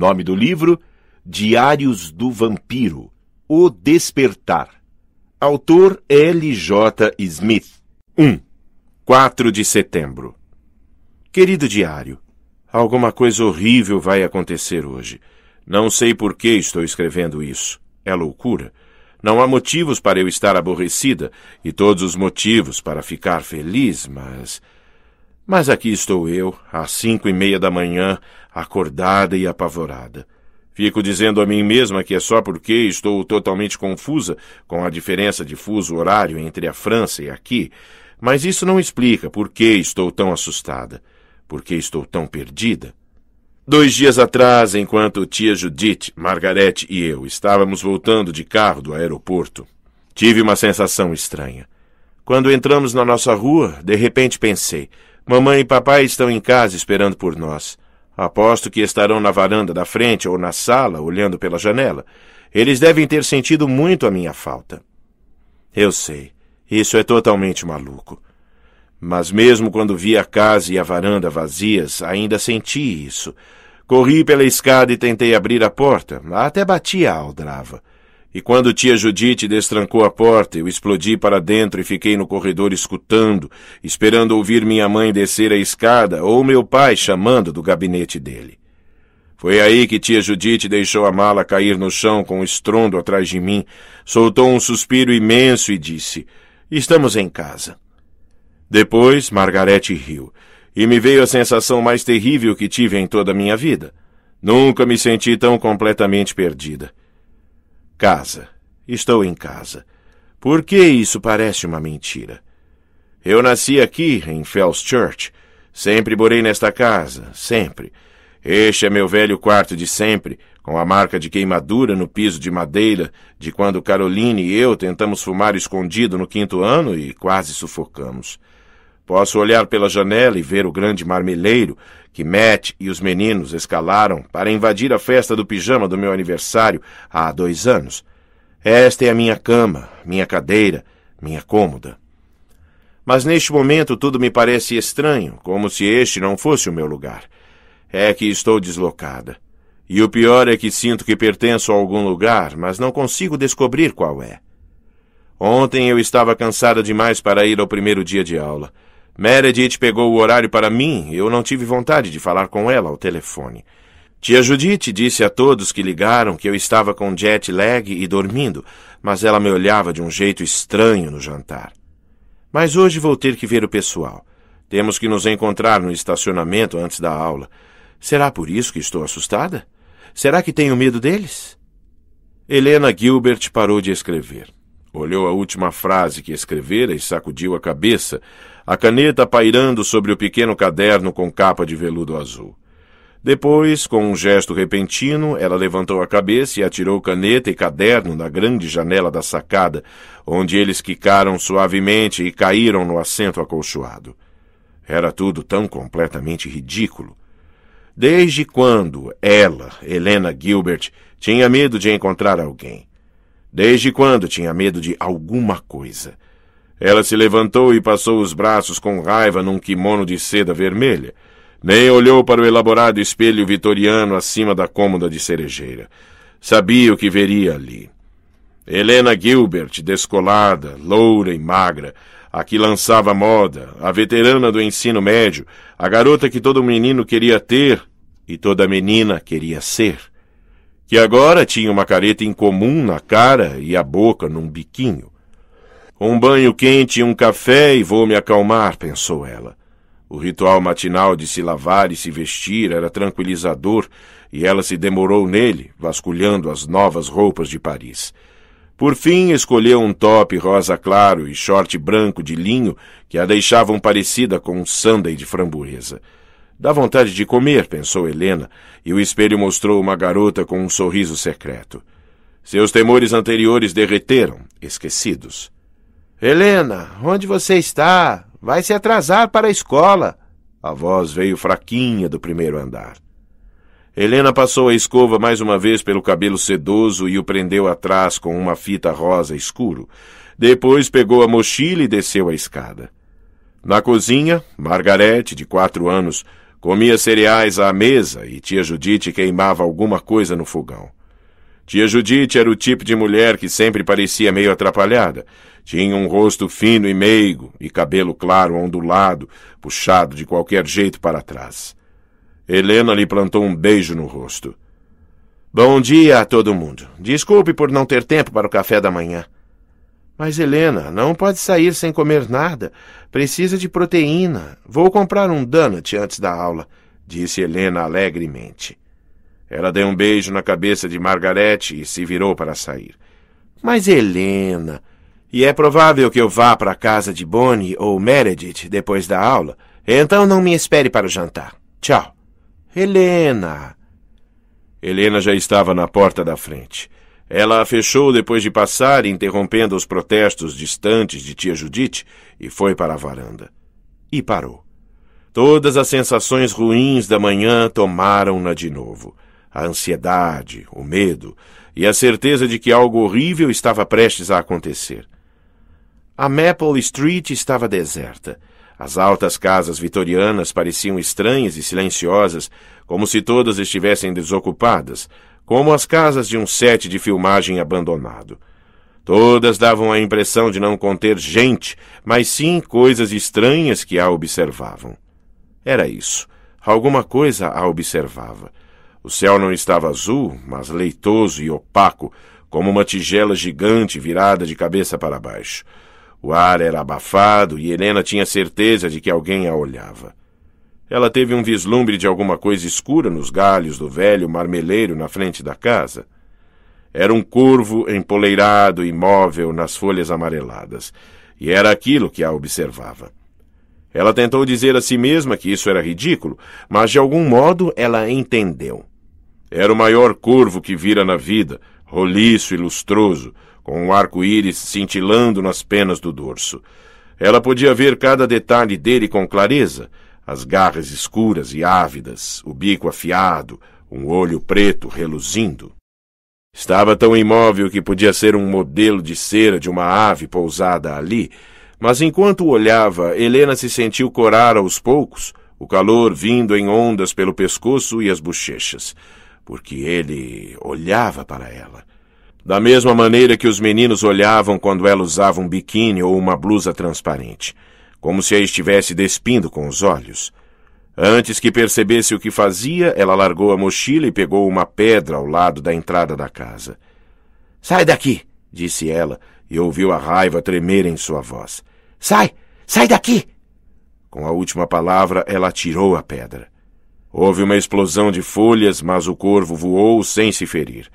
Nome do livro: Diários do Vampiro O Despertar. Autor L. J. Smith. 1. 4 de setembro. Querido diário, alguma coisa horrível vai acontecer hoje. Não sei por que estou escrevendo isso. É loucura. Não há motivos para eu estar aborrecida e todos os motivos para ficar feliz, mas. Mas aqui estou eu, às cinco e meia da manhã, acordada e apavorada. Fico dizendo a mim mesma que é só porque estou totalmente confusa com a diferença de fuso horário entre a França e aqui, mas isso não explica por que estou tão assustada, por que estou tão perdida. Dois dias atrás, enquanto tia Judith, Margarete e eu estávamos voltando de carro do aeroporto, tive uma sensação estranha. Quando entramos na nossa rua, de repente pensei: mamãe e papai estão em casa esperando por nós. Aposto que estarão na varanda da frente ou na sala, olhando pela janela. Eles devem ter sentido muito a minha falta. Eu sei, isso é totalmente maluco. Mas mesmo quando vi a casa e a varanda vazias, ainda senti isso. Corri pela escada e tentei abrir a porta, até bati a aldrava. E quando tia Judite destrancou a porta, eu explodi para dentro e fiquei no corredor escutando, esperando ouvir minha mãe descer a escada ou meu pai chamando do gabinete dele. Foi aí que tia Judite deixou a mala cair no chão com um estrondo atrás de mim, soltou um suspiro imenso e disse: Estamos em casa. Depois, Margarete riu, e me veio a sensação mais terrível que tive em toda a minha vida. Nunca me senti tão completamente perdida. Casa. Estou em casa. Por que isso parece uma mentira? Eu nasci aqui, em Fells Church. Sempre morei nesta casa, sempre. Este é meu velho quarto de sempre, com a marca de queimadura no piso de madeira de quando Caroline e eu tentamos fumar escondido no quinto ano e quase sufocamos. Posso olhar pela janela e ver o grande marmeleiro que Matt e os meninos escalaram para invadir a festa do pijama do meu aniversário há dois anos. Esta é a minha cama, minha cadeira, minha cômoda. Mas neste momento tudo me parece estranho, como se este não fosse o meu lugar. É que estou deslocada. E o pior é que sinto que pertenço a algum lugar, mas não consigo descobrir qual é. Ontem eu estava cansada demais para ir ao primeiro dia de aula. Meredith pegou o horário para mim e eu não tive vontade de falar com ela ao telefone. Tia Judite disse a todos que ligaram que eu estava com jet lag e dormindo, mas ela me olhava de um jeito estranho no jantar. Mas hoje vou ter que ver o pessoal. Temos que nos encontrar no estacionamento antes da aula. Será por isso que estou assustada? Será que tenho medo deles? Helena Gilbert parou de escrever. Olhou a última frase que escrevera e sacudiu a cabeça, a caneta pairando sobre o pequeno caderno com capa de veludo azul. Depois, com um gesto repentino, ela levantou a cabeça e atirou caneta e caderno na grande janela da sacada, onde eles quicaram suavemente e caíram no assento acolchoado. Era tudo tão completamente ridículo. Desde quando ela, Helena Gilbert, tinha medo de encontrar alguém? Desde quando tinha medo de alguma coisa? Ela se levantou e passou os braços com raiva num kimono de seda vermelha. Nem olhou para o elaborado espelho vitoriano acima da cômoda de cerejeira. Sabia o que veria ali. Helena Gilbert, descolada, loura e magra, a que lançava moda, a veterana do ensino médio, a garota que todo menino queria ter e toda menina queria ser, que agora tinha uma careta incomum na cara e a boca num biquinho. Um banho quente e um café e vou me acalmar, pensou ela. O ritual matinal de se lavar e se vestir era tranquilizador e ela se demorou nele, vasculhando as novas roupas de Paris. Por fim, escolheu um top rosa claro e short branco de linho que a deixavam parecida com um sundae de framboesa. Dá vontade de comer, pensou Helena, e o espelho mostrou uma garota com um sorriso secreto. Seus temores anteriores derreteram, esquecidos. Helena, onde você está? Vai se atrasar para a escola. A voz veio fraquinha do primeiro andar. Helena passou a escova mais uma vez pelo cabelo sedoso e o prendeu atrás com uma fita rosa escuro. Depois pegou a mochila e desceu a escada. Na cozinha, Margarete, de quatro anos, Comia cereais à mesa e tia Judite queimava alguma coisa no fogão. Tia Judite era o tipo de mulher que sempre parecia meio atrapalhada. Tinha um rosto fino e meigo e cabelo claro ondulado, puxado de qualquer jeito para trás. Helena lhe plantou um beijo no rosto. Bom dia a todo mundo. Desculpe por não ter tempo para o café da manhã. Mas, Helena, não pode sair sem comer nada. Precisa de proteína. Vou comprar um donut antes da aula, disse Helena alegremente. Ela deu um beijo na cabeça de Margarete e se virou para sair. Mas, Helena, e é provável que eu vá para a casa de Bonnie ou Meredith depois da aula. Então não me espere para o jantar. Tchau. Helena. Helena já estava na porta da frente. Ela a fechou depois de passar, interrompendo os protestos distantes de tia Judite, e foi para a varanda. E parou. Todas as sensações ruins da manhã tomaram-na de novo. A ansiedade, o medo e a certeza de que algo horrível estava prestes a acontecer. A Maple Street estava deserta. As altas casas vitorianas pareciam estranhas e silenciosas, como se todas estivessem desocupadas, como as casas de um set de filmagem abandonado. Todas davam a impressão de não conter gente, mas sim coisas estranhas que a observavam. Era isso. Alguma coisa a observava. O céu não estava azul, mas leitoso e opaco, como uma tigela gigante virada de cabeça para baixo. O ar era abafado e Helena tinha certeza de que alguém a olhava. Ela teve um vislumbre de alguma coisa escura nos galhos do velho marmeleiro na frente da casa. Era um corvo empoleirado, imóvel nas folhas amareladas, e era aquilo que a observava. Ela tentou dizer a si mesma que isso era ridículo, mas de algum modo ela entendeu. Era o maior corvo que vira na vida, roliço e lustroso, com um arco-íris cintilando nas penas do dorso. Ela podia ver cada detalhe dele com clareza, as garras escuras e ávidas, o bico afiado, um olho preto reluzindo. Estava tão imóvel que podia ser um modelo de cera de uma ave pousada ali, mas enquanto olhava, Helena se sentiu corar aos poucos, o calor vindo em ondas pelo pescoço e as bochechas, porque ele olhava para ela. Da mesma maneira que os meninos olhavam quando ela usava um biquíni ou uma blusa transparente como se a estivesse despindo com os olhos. Antes que percebesse o que fazia, ela largou a mochila e pegou uma pedra ao lado da entrada da casa. Sai daqui! disse ela, e ouviu a raiva tremer em sua voz. Sai! Sai daqui! Com a última palavra, ela atirou a pedra. Houve uma explosão de folhas, mas o corvo voou sem se ferir.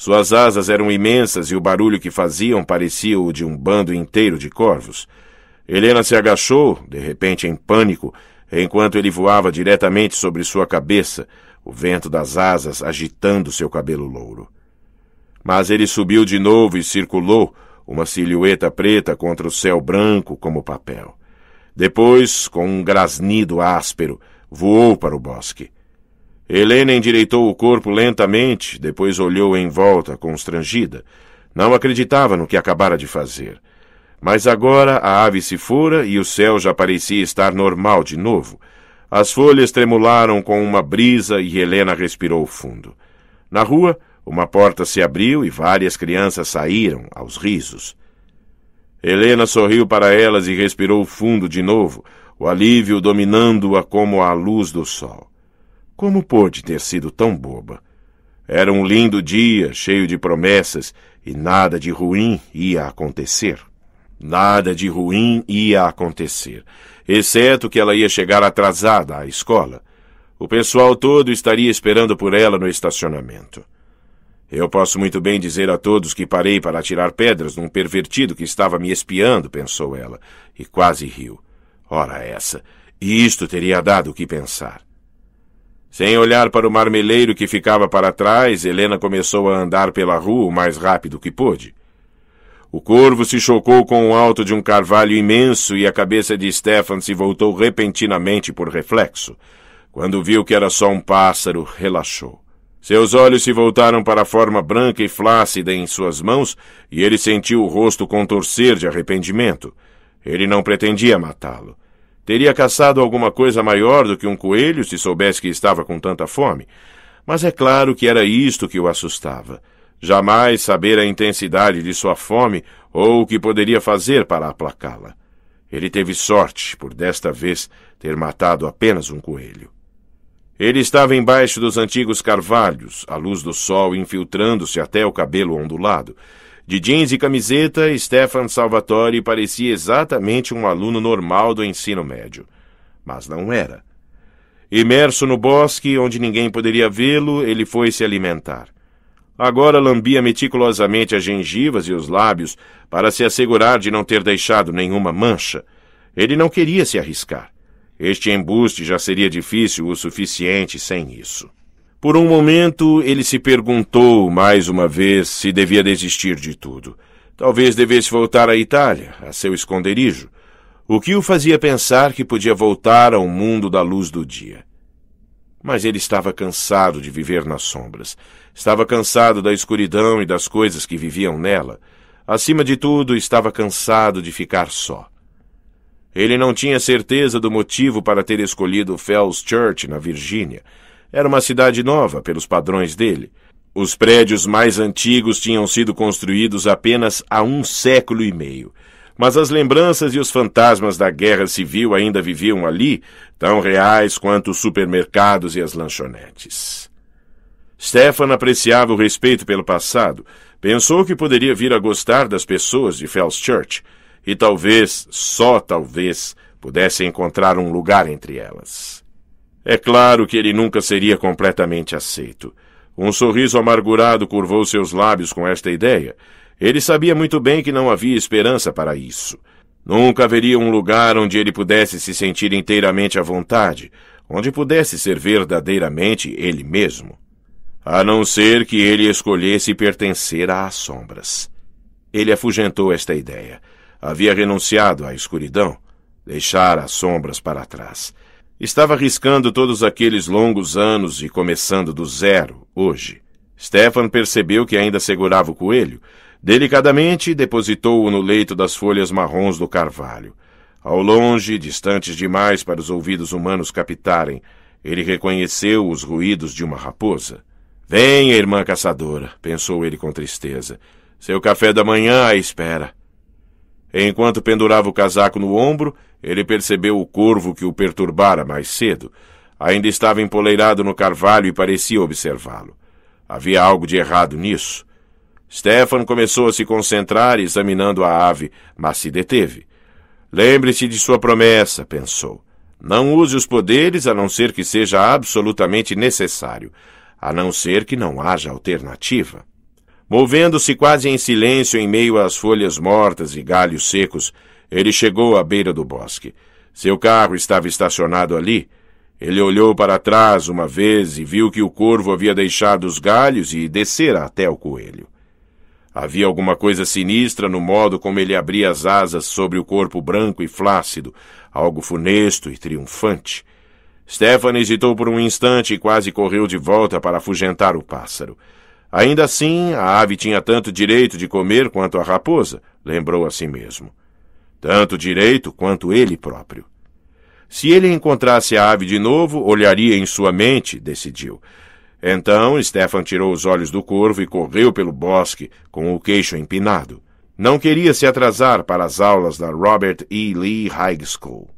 Suas asas eram imensas e o barulho que faziam parecia o de um bando inteiro de corvos. Helena se agachou, de repente em pânico, enquanto ele voava diretamente sobre sua cabeça, o vento das asas agitando seu cabelo louro. Mas ele subiu de novo e circulou, uma silhueta preta contra o céu branco como papel. Depois, com um grasnido áspero, voou para o bosque. Helena endireitou o corpo lentamente, depois olhou em volta, constrangida. Não acreditava no que acabara de fazer. Mas agora a ave se fora e o céu já parecia estar normal de novo. As folhas tremularam com uma brisa e Helena respirou fundo. Na rua, uma porta se abriu e várias crianças saíram, aos risos. Helena sorriu para elas e respirou fundo de novo, o alívio dominando-a como a luz do sol. Como pôde ter sido tão boba? Era um lindo dia, cheio de promessas, e nada de ruim ia acontecer. Nada de ruim ia acontecer, exceto que ela ia chegar atrasada à escola. O pessoal todo estaria esperando por ela no estacionamento. Eu posso muito bem dizer a todos que parei para atirar pedras num pervertido que estava me espiando, pensou ela, e quase riu. Ora essa, e isto teria dado o que pensar. Sem olhar para o marmeleiro que ficava para trás, Helena começou a andar pela rua o mais rápido que pôde. O corvo se chocou com o alto de um carvalho imenso e a cabeça de Stefan se voltou repentinamente por reflexo. Quando viu que era só um pássaro, relaxou. Seus olhos se voltaram para a forma branca e flácida em suas mãos e ele sentiu o rosto contorcer de arrependimento. Ele não pretendia matá-lo. Teria caçado alguma coisa maior do que um coelho se soubesse que estava com tanta fome. Mas é claro que era isto que o assustava. Jamais saber a intensidade de sua fome ou o que poderia fazer para aplacá-la. Ele teve sorte, por desta vez, ter matado apenas um coelho. Ele estava embaixo dos antigos carvalhos, a luz do sol infiltrando-se até o cabelo ondulado. De jeans e camiseta, Stefan Salvatore parecia exatamente um aluno normal do ensino médio. Mas não era. Imerso no bosque, onde ninguém poderia vê-lo, ele foi se alimentar. Agora lambia meticulosamente as gengivas e os lábios para se assegurar de não ter deixado nenhuma mancha. Ele não queria se arriscar. Este embuste já seria difícil o suficiente sem isso. Por um momento, ele se perguntou mais uma vez se devia desistir de tudo. Talvez devesse voltar à Itália, a seu esconderijo. O que o fazia pensar que podia voltar ao mundo da luz do dia? Mas ele estava cansado de viver nas sombras. Estava cansado da escuridão e das coisas que viviam nela. Acima de tudo, estava cansado de ficar só. Ele não tinha certeza do motivo para ter escolhido Fells Church, na Virgínia. Era uma cidade nova, pelos padrões dele. Os prédios mais antigos tinham sido construídos apenas há um século e meio mas as lembranças e os fantasmas da guerra civil ainda viviam ali, tão reais quanto os supermercados e as lanchonetes. Stefan apreciava o respeito pelo passado, pensou que poderia vir a gostar das pessoas de Fells Church, e talvez, só talvez, pudesse encontrar um lugar entre elas. É claro que ele nunca seria completamente aceito. Um sorriso amargurado curvou seus lábios com esta ideia, ele sabia muito bem que não havia esperança para isso. Nunca haveria um lugar onde ele pudesse se sentir inteiramente à vontade, onde pudesse ser verdadeiramente ele mesmo. A não ser que ele escolhesse pertencer às sombras. Ele afugentou esta ideia. Havia renunciado à escuridão, deixar as sombras para trás. Estava arriscando todos aqueles longos anos e começando do zero, hoje. Stefan percebeu que ainda segurava o coelho, Delicadamente depositou-o no leito das folhas marrons do carvalho. Ao longe, distantes demais para os ouvidos humanos captarem, ele reconheceu os ruídos de uma raposa. Venha, irmã caçadora, pensou ele com tristeza. Seu café da manhã à espera. Enquanto pendurava o casaco no ombro, ele percebeu o corvo que o perturbara mais cedo. Ainda estava empoleirado no carvalho e parecia observá-lo. Havia algo de errado nisso. Stefan começou a se concentrar examinando a ave, mas se deteve. Lembre-se de sua promessa, pensou. Não use os poderes a não ser que seja absolutamente necessário, a não ser que não haja alternativa. Movendo-se quase em silêncio em meio às folhas mortas e galhos secos, ele chegou à beira do bosque. Seu carro estava estacionado ali. Ele olhou para trás uma vez e viu que o corvo havia deixado os galhos e descera até o coelho. Havia alguma coisa sinistra no modo como ele abria as asas sobre o corpo branco e flácido, algo funesto e triunfante. Stefan hesitou por um instante e quase correu de volta para afugentar o pássaro. Ainda assim, a ave tinha tanto direito de comer quanto a raposa, lembrou a si mesmo. Tanto direito quanto ele próprio. Se ele encontrasse a ave de novo, olharia em sua mente, decidiu. Então Stefan tirou os olhos do corvo e correu pelo bosque com o queixo empinado. Não queria se atrasar para as aulas da Robert E. Lee High School.